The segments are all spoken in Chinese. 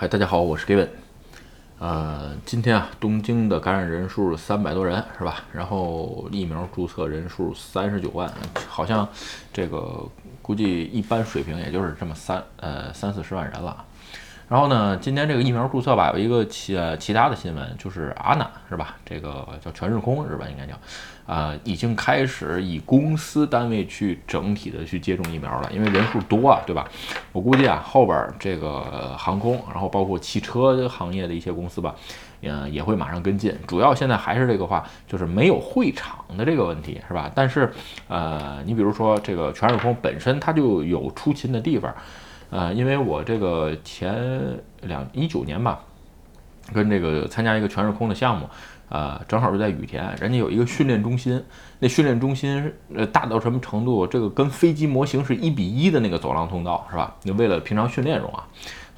嗨，大家好，我是 Gavin。呃，今天啊，东京的感染人数三百多人，是吧？然后疫苗注册人数三十九万，好像这个估计一般水平也就是这么三呃三四十万人了。然后呢，今天这个疫苗注册吧，有一个其其他的新闻，就是阿娜是吧？这个叫全日空是吧？应该叫，啊，已经开始以公司单位去整体的去接种疫苗了，因为人数多啊，对吧？我估计啊，后边这个航空，然后包括汽车行业的一些公司吧，嗯，也会马上跟进。主要现在还是这个话，就是没有会场的这个问题是吧？但是，呃，你比如说这个全日空本身它就有出勤的地方。呃，因为我这个前两一九年吧，跟这个参加一个全日空的项目，啊，正好是在羽田，人家有一个训练中心，那训练中心呃大到什么程度？这个跟飞机模型是一比一的那个走廊通道，是吧？那为了平常训练用啊，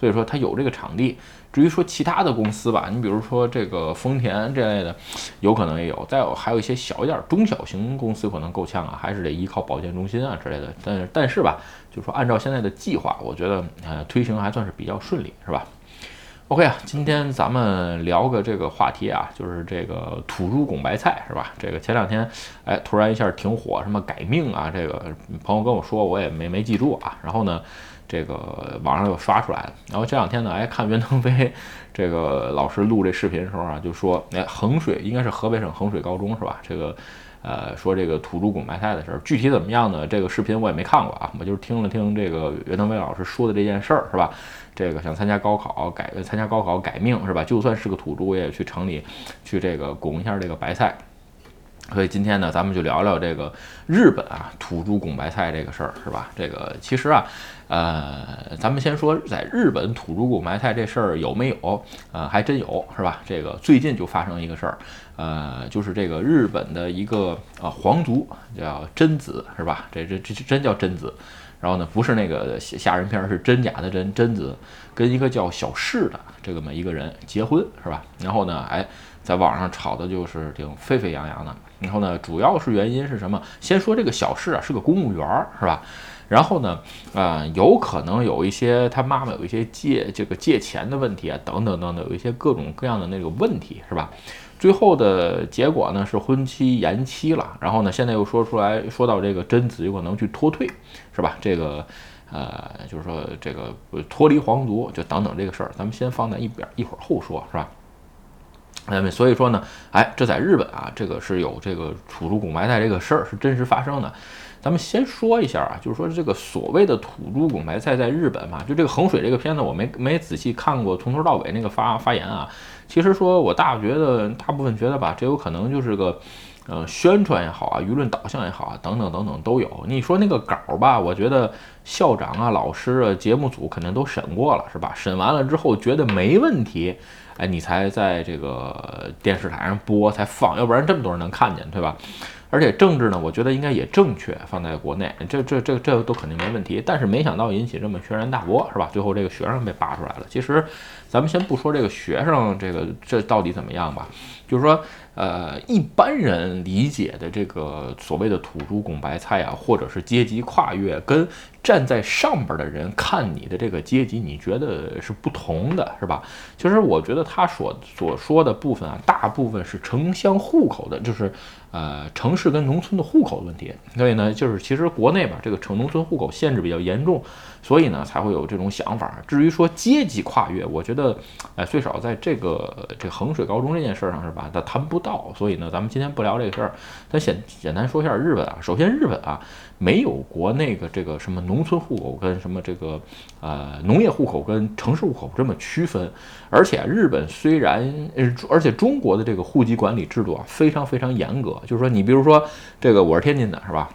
所以说它有这个场地。至于说其他的公司吧，你比如说这个丰田这类的，有可能也有。再有还有一些小一点、中小型公司可能够呛啊，还是得依靠保健中心啊之类的。但是但是吧，就说按照现在的计划，我觉得呃推行还算是比较顺利，是吧？OK 啊，今天咱们聊个这个话题啊，就是这个土猪拱白菜，是吧？这个前两天哎突然一下挺火，什么改命啊，这个朋友跟我说，我也没没记住啊。然后呢？这个网上又刷出来了，然后这两天呢，哎，看袁腾飞这个老师录这视频的时候啊，就说，哎，衡水应该是河北省衡水高中是吧？这个，呃，说这个土猪拱白菜的事儿，具体怎么样呢？这个视频我也没看过啊，我就是听了听这个袁腾飞老师说的这件事儿是吧？这个想参加高考改参加高考改命是吧？就算是个土猪，我也去城里去这个拱一下这个白菜。所以今天呢，咱们就聊聊这个日本啊土猪拱白菜这个事儿，是吧？这个其实啊，呃，咱们先说在日本土猪拱白菜这事儿有没有？呃，还真有，是吧？这个最近就发生一个事儿，呃，就是这个日本的一个啊皇族叫贞子，是吧？这这这真叫贞子。然后呢，不是那个吓人片，是真假的真贞子，跟一个叫小世的这么一个人结婚，是吧？然后呢，哎。在网上炒的就是挺沸沸扬扬的，然后呢，主要是原因是什么？先说这个小世啊，是个公务员，是吧？然后呢，啊，有可能有一些他妈妈有一些借这个借钱的问题啊，等等等等，有一些各种各样的那个问题，是吧？最后的结果呢是婚期延期了，然后呢，现在又说出来说到这个贞子有可能去脱退，是吧？这个，呃，就是说这个脱离皇族，就等等这个事儿，咱们先放在一边，一会儿后说，是吧？嗯，所以说呢，哎，这在日本啊，这个是有这个土猪拱白菜这个事儿是真实发生的。咱们先说一下啊，就是说这个所谓的土猪拱白菜在日本嘛，就这个衡水这个片子，我没没仔细看过从头到尾那个发发言啊。其实说我大觉得大部分觉得吧，这有可能就是个呃宣传也好啊，舆论导向也好啊，等等等等都有。你说那个稿儿吧，我觉得校长啊、老师啊、节目组肯定都审过了，是吧？审完了之后觉得没问题。哎，你才在这个电视台上播才放，要不然这么多人能看见，对吧？而且政治呢，我觉得应该也正确，放在国内，这这这这都肯定没问题。但是没想到引起这么轩然大波，是吧？最后这个学生被扒出来了。其实，咱们先不说这个学生这个这到底怎么样吧，就是说。呃，一般人理解的这个所谓的土猪拱白菜啊，或者是阶级跨越，跟站在上边的人看你的这个阶级，你觉得是不同的，是吧？其实我觉得他所所说的部分啊，大部分是城乡户口的，就是呃城市跟农村的户口的问题。所以呢，就是其实国内吧，这个城农村户口限制比较严重。所以呢，才会有这种想法。至于说阶级跨越，我觉得，哎，最少在这个这衡水高中这件事上是吧，他谈不到。所以呢，咱们今天不聊这个事儿，咱先简单说一下日本啊。首先，日本啊没有国内的这个什么农村户口跟什么这个呃农业户口跟城市户口这么区分。而且，日本虽然呃，而且中国的这个户籍管理制度啊非常非常严格。就是说，你比如说这个我是天津的，是吧？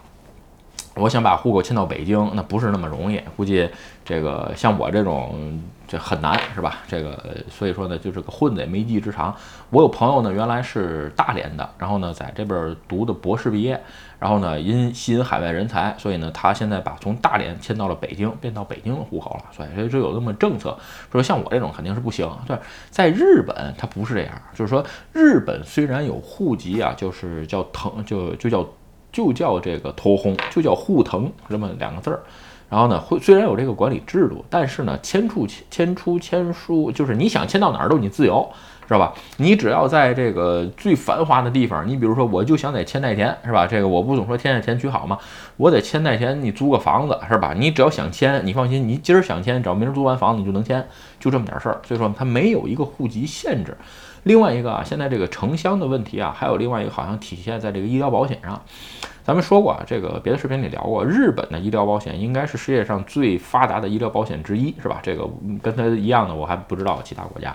我想把户口迁到北京，那不是那么容易。估计这个像我这种，这很难，是吧？这个所以说呢，就是个混子也没一技之长。我有朋友呢，原来是大连的，然后呢，在这边读的博士毕业，然后呢，因吸引海外人才，所以呢，他现在把从大连迁到了北京，变到北京的户口了。所以这有这么政策，说像我这种肯定是不行。对，在日本它不是这样，就是说日本虽然有户籍啊，就是叫藤，就就叫。就叫这个头红，就叫护腾这么两个字儿，然后呢，会虽然有这个管理制度，但是呢，迁出迁出迁出，就是你想迁到哪儿都你自由。知道吧？你只要在这个最繁华的地方，你比如说，我就想在千代田，是吧？这个我不总说千代田区好吗？我在千代田，你租个房子，是吧？你只要想迁，你放心，你今儿想迁，只要明儿租完房子，你就能迁，就这么点事儿。所以说，它没有一个户籍限制。另外一个啊，现在这个城乡的问题啊，还有另外一个好像体现在这个医疗保险上。咱们说过啊，这个别的视频里聊过，日本的医疗保险应该是世界上最发达的医疗保险之一，是吧？这个跟它一样的，我还不知道其他国家。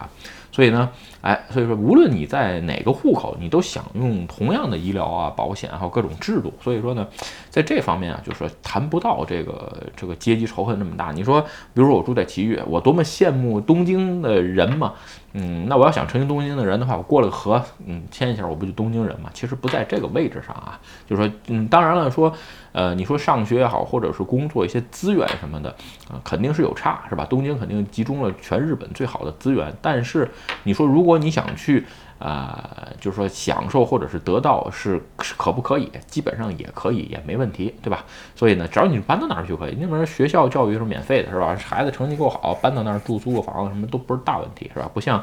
所以呢，哎，所以说无论你在哪个户口，你都享用同样的医疗啊、保险还有各种制度。所以说呢，在这方面啊，就是说谈不到这个这个阶级仇恨那么大。你说，比如说我住在埼玉，我多么羡慕东京的人嘛？嗯，那我要想成为东京的人的话，我过了河，嗯，签一下，我不就东京人嘛？其实不在这个位置上啊，就是说，嗯，当然了，说。呃，你说上学也好，或者是工作一些资源什么的，啊，肯定是有差，是吧？东京肯定集中了全日本最好的资源，但是你说如果你想去，啊，就是说享受或者是得到，是可不可以？基本上也可以，也没问题，对吧？所以呢，只要你搬到哪儿就可以，那边学校教育是免费的，是吧？孩子成绩够好，搬到那儿住租个房子什么都不是大问题，是吧？不像。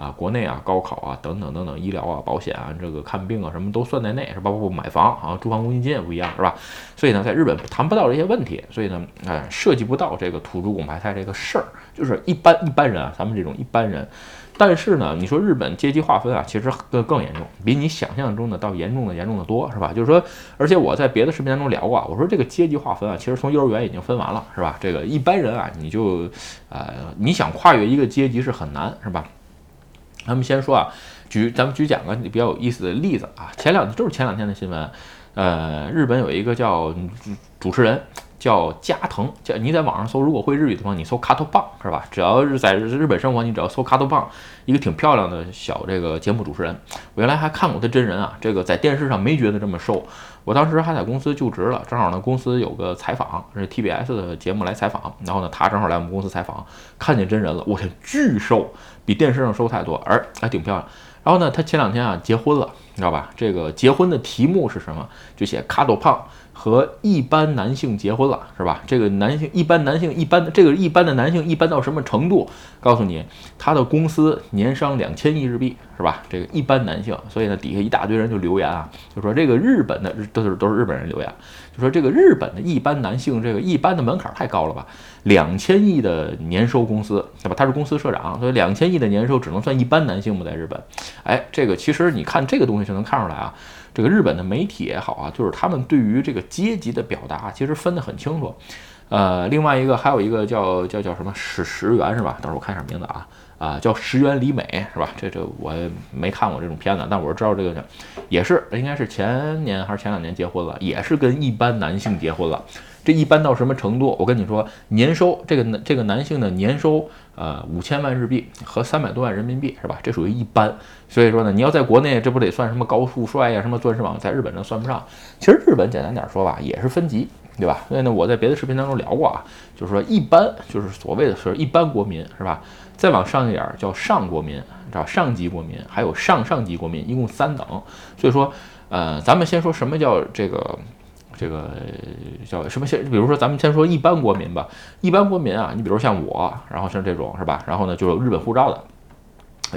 啊，国内啊，高考啊，等等等等，医疗啊，保险啊，这个看病啊，什么都算在内，是？包括买房啊，住房公积金也不一样，是吧？所以呢，在日本谈不到这些问题，所以呢，哎，涉及不到这个土猪拱白菜这个事儿，就是一般一般人啊，咱们这种一般人。但是呢，你说日本阶级划分啊，其实更更严重，比你想象中的到严重的严重的多，是吧？就是说，而且我在别的视频当中聊过，我说这个阶级划分啊，其实从幼儿园已经分完了，是吧？这个一般人啊，你就，呃，你想跨越一个阶级是很难，是吧？咱们先说啊，举咱们举两个比较有意思的例子啊。前两就是前两天的新闻，呃，日本有一个叫主持人叫加藤，叫你在网上搜，如果会日语的话，你搜卡托棒是吧？只要是在日本生活，你只要搜卡托棒，一个挺漂亮的小这个节目主持人。我原来还看过他真人啊，这个在电视上没觉得这么瘦。我当时还在公司就职了，正好呢公司有个采访，是 TBS 的节目来采访，然后呢他正好来我们公司采访，看见真人了，我天，巨瘦。比电视上瘦太多，而还挺漂亮。然后呢，他前两天啊结婚了，你知道吧？这个结婚的题目是什么？就写卡多胖和一般男性结婚了，是吧？这个男性一般男性一般的，这个一般的男性一般到什么程度？告诉你，他的公司年商两千亿日币，是吧？这个一般男性，所以呢，底下一大堆人就留言啊，就说这个日本的都是都是日本人留言。说这个日本的一般男性，这个一般的门槛太高了吧？两千亿的年收公司，对吧？他是公司社长，所以两千亿的年收只能算一般男性吗？在日本，哎，这个其实你看这个东西就能看出来啊，这个日本的媒体也好啊，就是他们对于这个阶级的表达其实分得很清楚。呃，另外一个还有一个叫叫叫什么石石原是吧？等会儿我看一下名字啊。啊，叫石原里美是吧？这这我没看过这种片子，但我是知道这个，也是应该是前年还是前两年结婚了，也是跟一般男性结婚了。这一般到什么程度？我跟你说，年收这个男这个男性的年收呃五千万日币和三百多万人民币是吧？这属于一般。所以说呢，你要在国内，这不得算什么高富帅呀，什么钻石王，在日本这算不上。其实日本简单点说吧，也是分级，对吧？所以呢，我在别的视频当中聊过啊，就是说一般就是所谓的是一般国民是吧？再往上一点叫上国民，知道上级国民，还有上上级国民，一共三等。所以说，呃，咱们先说什么叫这个，这个叫什么先？比如说，咱们先说一般国民吧。一般国民啊，你比如像我，然后像这种是吧？然后呢，就有日本护照的，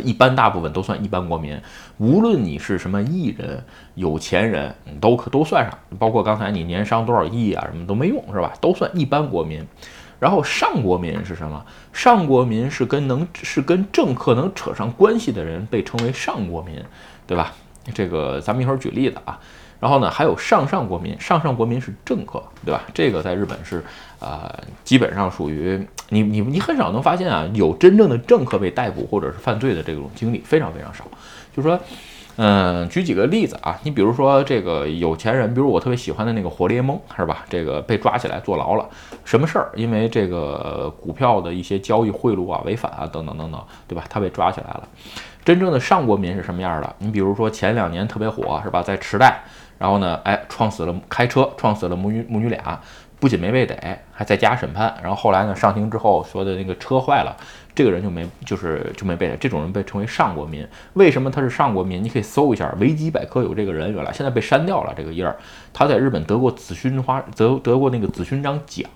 一般大部分都算一般国民。无论你是什么艺人、有钱人，都可都算上。包括刚才你年商多少亿啊，什么都没用是吧？都算一般国民。然后上国民是什么？上国民是跟能是跟政客能扯上关系的人被称为上国民，对吧？这个咱们一会儿举例子啊。然后呢，还有上上国民，上上国民是政客，对吧？这个在日本是呃，基本上属于你你你很少能发现啊，有真正的政客被逮捕或者是犯罪的这种经历非常非常少，就是说。嗯，举几个例子啊，你比如说这个有钱人，比如我特别喜欢的那个火烈蒙，是吧？这个被抓起来坐牢了，什么事儿？因为这个股票的一些交易贿赂啊、违反啊等等等等，对吧？他被抓起来了。真正的上国民是什么样的？你比如说前两年特别火，是吧？在池袋，然后呢，哎，撞死了开车撞死了母女母女俩，不仅没被逮，还在家审判。然后后来呢，上庭之后说的那个车坏了。这个人就没，就是就没被逮这种人被称为上国民。为什么他是上国民？你可以搜一下维基百科有这个人，原来现在被删掉了这个页儿。他在日本得过紫勋花，得得过那个紫勋章奖，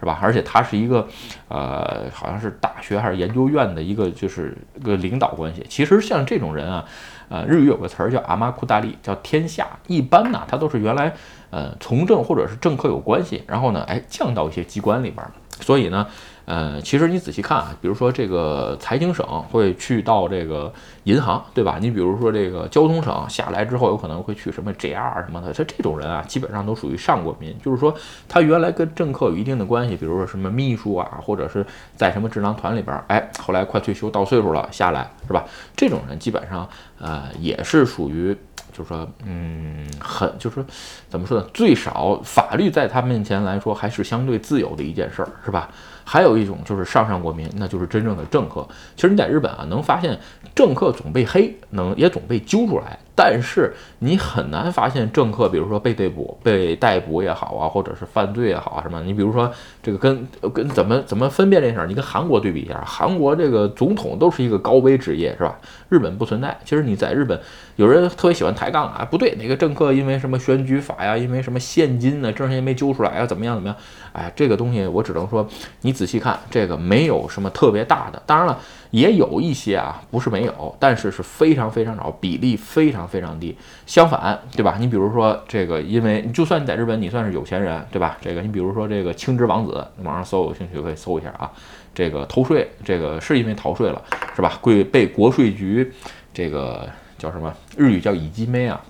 是吧？而且他是一个，呃，好像是大学还是研究院的一个，就是个领导关系。其实像这种人啊，呃，日语有个词儿叫阿玛库大利，叫天下。一般呢，他都是原来呃从政或者是政客有关系，然后呢，哎，降到一些机关里边。所以呢。呃，其实你仔细看啊，比如说这个财经省会去到这个银行，对吧？你比如说这个交通省下来之后，有可能会去什么 JR 什么的。他这种人啊，基本上都属于上过民，就是说他原来跟政客有一定的关系，比如说什么秘书啊，或者是在什么智囊团里边，哎，后来快退休到岁数了下来，是吧？这种人基本上呃也是属于，就是说，嗯，很就是说怎么说呢？最少法律在他面前来说还是相对自由的一件事儿，是吧？还有一种就是上上国民，那就是真正的政客。其实你在日本啊，能发现政客总被黑，能也总被揪出来。但是你很难发现政客，比如说被逮捕、被逮捕也好啊，或者是犯罪也好啊什么。你比如说这个跟跟怎么怎么分辨这事儿？你跟韩国对比一下，韩国这个总统都是一个高危职业，是吧？日本不存在。其实你在日本，有人特别喜欢抬杠啊，不对，哪个政客因为什么选举法呀，因为什么现金呢，证件没揪出来啊，怎么样怎么样？哎，这个东西我只能说，你仔细看，这个没有什么特别大的。当然了。也有一些啊，不是没有，但是是非常非常少，比例非常非常低。相反，对吧？你比如说这个，因为就算你在日本，你算是有钱人，对吧？这个你比如说这个青之王子，网上搜有兴趣可以搜一下啊。这个偷税，这个是因为逃税了，是吧？贵被国税局这个叫什么？日语叫乙基妹啊，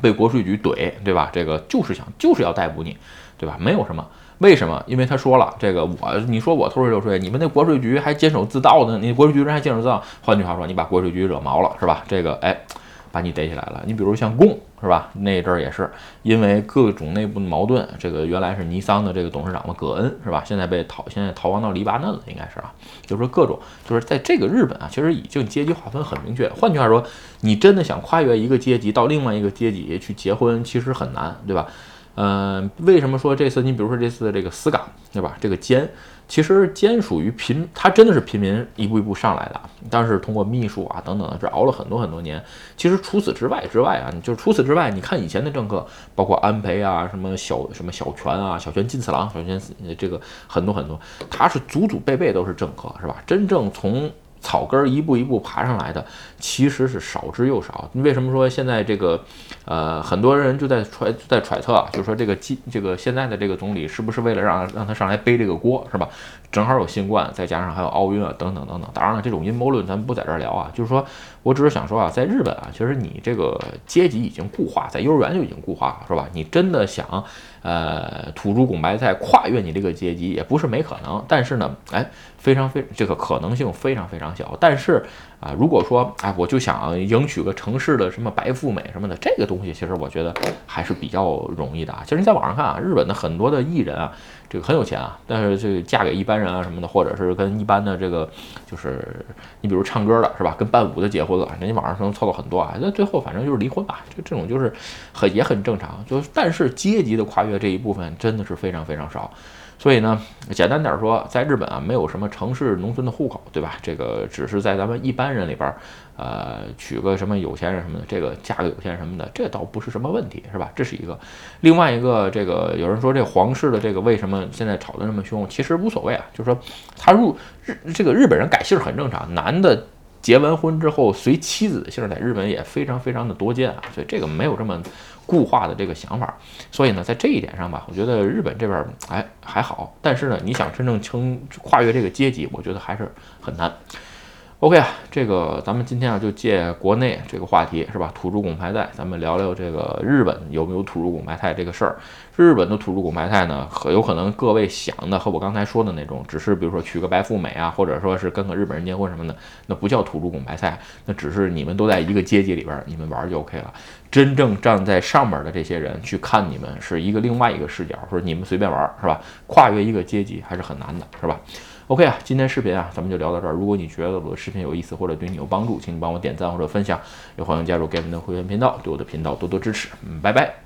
被国税局怼，对吧？这个就是想就是要逮捕你，对吧？没有什么。为什么？因为他说了，这个我你说我偷税漏税，你们那国税局还坚守自盗呢？你国税局人还坚守自盗，换句话说，你把国税局惹毛了，是吧？这个哎，把你逮起来了。你比如像贡，是吧？那阵儿也是因为各种内部的矛盾，这个原来是尼桑的这个董事长嘛，葛恩，是吧？现在被逃，现在逃亡到黎巴嫩了，应该是啊。就是说各种，就是在这个日本啊，其实已经阶级划分很明确。换句话说，你真的想跨越一个阶级到另外一个阶级去结婚，其实很难，对吧？嗯，为什么说这次？你比如说这次这个死岗，对吧？这个奸，其实奸属于平，他真的是平民一步一步上来的，但是通过秘书啊等等的，这熬了很多很多年。其实除此之外之外啊，就除此之外，你看以前的政客，包括安倍啊，什么小什么小泉啊，小泉进次郎，小泉这个很多很多，他是祖祖辈辈都是政客，是吧？真正从草根儿一步一步爬上来的，其实是少之又少。为什么说现在这个，呃，很多人就在揣在揣测啊，就是说这个基这个现在的这个总理是不是为了让让他上来背这个锅，是吧？正好有新冠，再加上还有奥运啊，等等等等。当然了，这种阴谋论咱们不在这儿聊啊，就是说我只是想说啊，在日本啊，其实你这个阶级已经固化，在幼儿园就已经固化了，是吧？你真的想。呃，土猪拱白菜跨越你这个阶级也不是没可能，但是呢，哎，非常非这个可能性非常非常小。但是啊，如果说哎，我就想迎娶个城市的什么白富美什么的，这个东西其实我觉得还是比较容易的啊。其实你在网上看啊，日本的很多的艺人啊。这个很有钱啊，但是这个嫁给一般人啊什么的，或者是跟一般的这个，就是你比如唱歌的是吧，跟伴舞的结婚了，人家网上能凑到很多啊，那最后反正就是离婚吧，这这种就是很也很正常，就是但是阶级的跨越这一部分真的是非常非常少。所以呢，简单点说，在日本啊，没有什么城市农村的户口，对吧？这个只是在咱们一般人里边，呃，娶个什么有钱人什么的，这个嫁个有钱人什么的，这倒不是什么问题，是吧？这是一个。另外一个，这个有人说这皇室的这个为什么现在吵得那么凶？其实无所谓啊，就是说他入日这个日本人改姓很正常，男的。结完婚之后随妻子的姓，在日本也非常非常的多见啊，所以这个没有这么固化的这个想法。所以呢，在这一点上吧，我觉得日本这边哎还好，但是呢，你想真正称跨越这个阶级，我觉得还是很难。OK 啊，这个咱们今天啊就借国内这个话题是吧？土著拱白菜，咱们聊聊这个日本有没有土著拱白菜这个事儿。日本的土著拱白菜呢，很有可能各位想的和我刚才说的那种，只是比如说娶个白富美啊，或者说是跟个日本人结婚什么的，那不叫土著拱白菜，那只是你们都在一个阶级里边，你们玩就 OK 了。真正站在上面的这些人去看你们，是一个另外一个视角，说你们随便玩是吧？跨越一个阶级还是很难的，是吧？OK 啊，今天视频啊，咱们就聊到这儿。如果你觉得我的视频有意思或者对你有帮助，请你帮我点赞或者分享，也欢迎加入 Gavin 的会员频道，对我的频道多多支持。嗯，拜拜。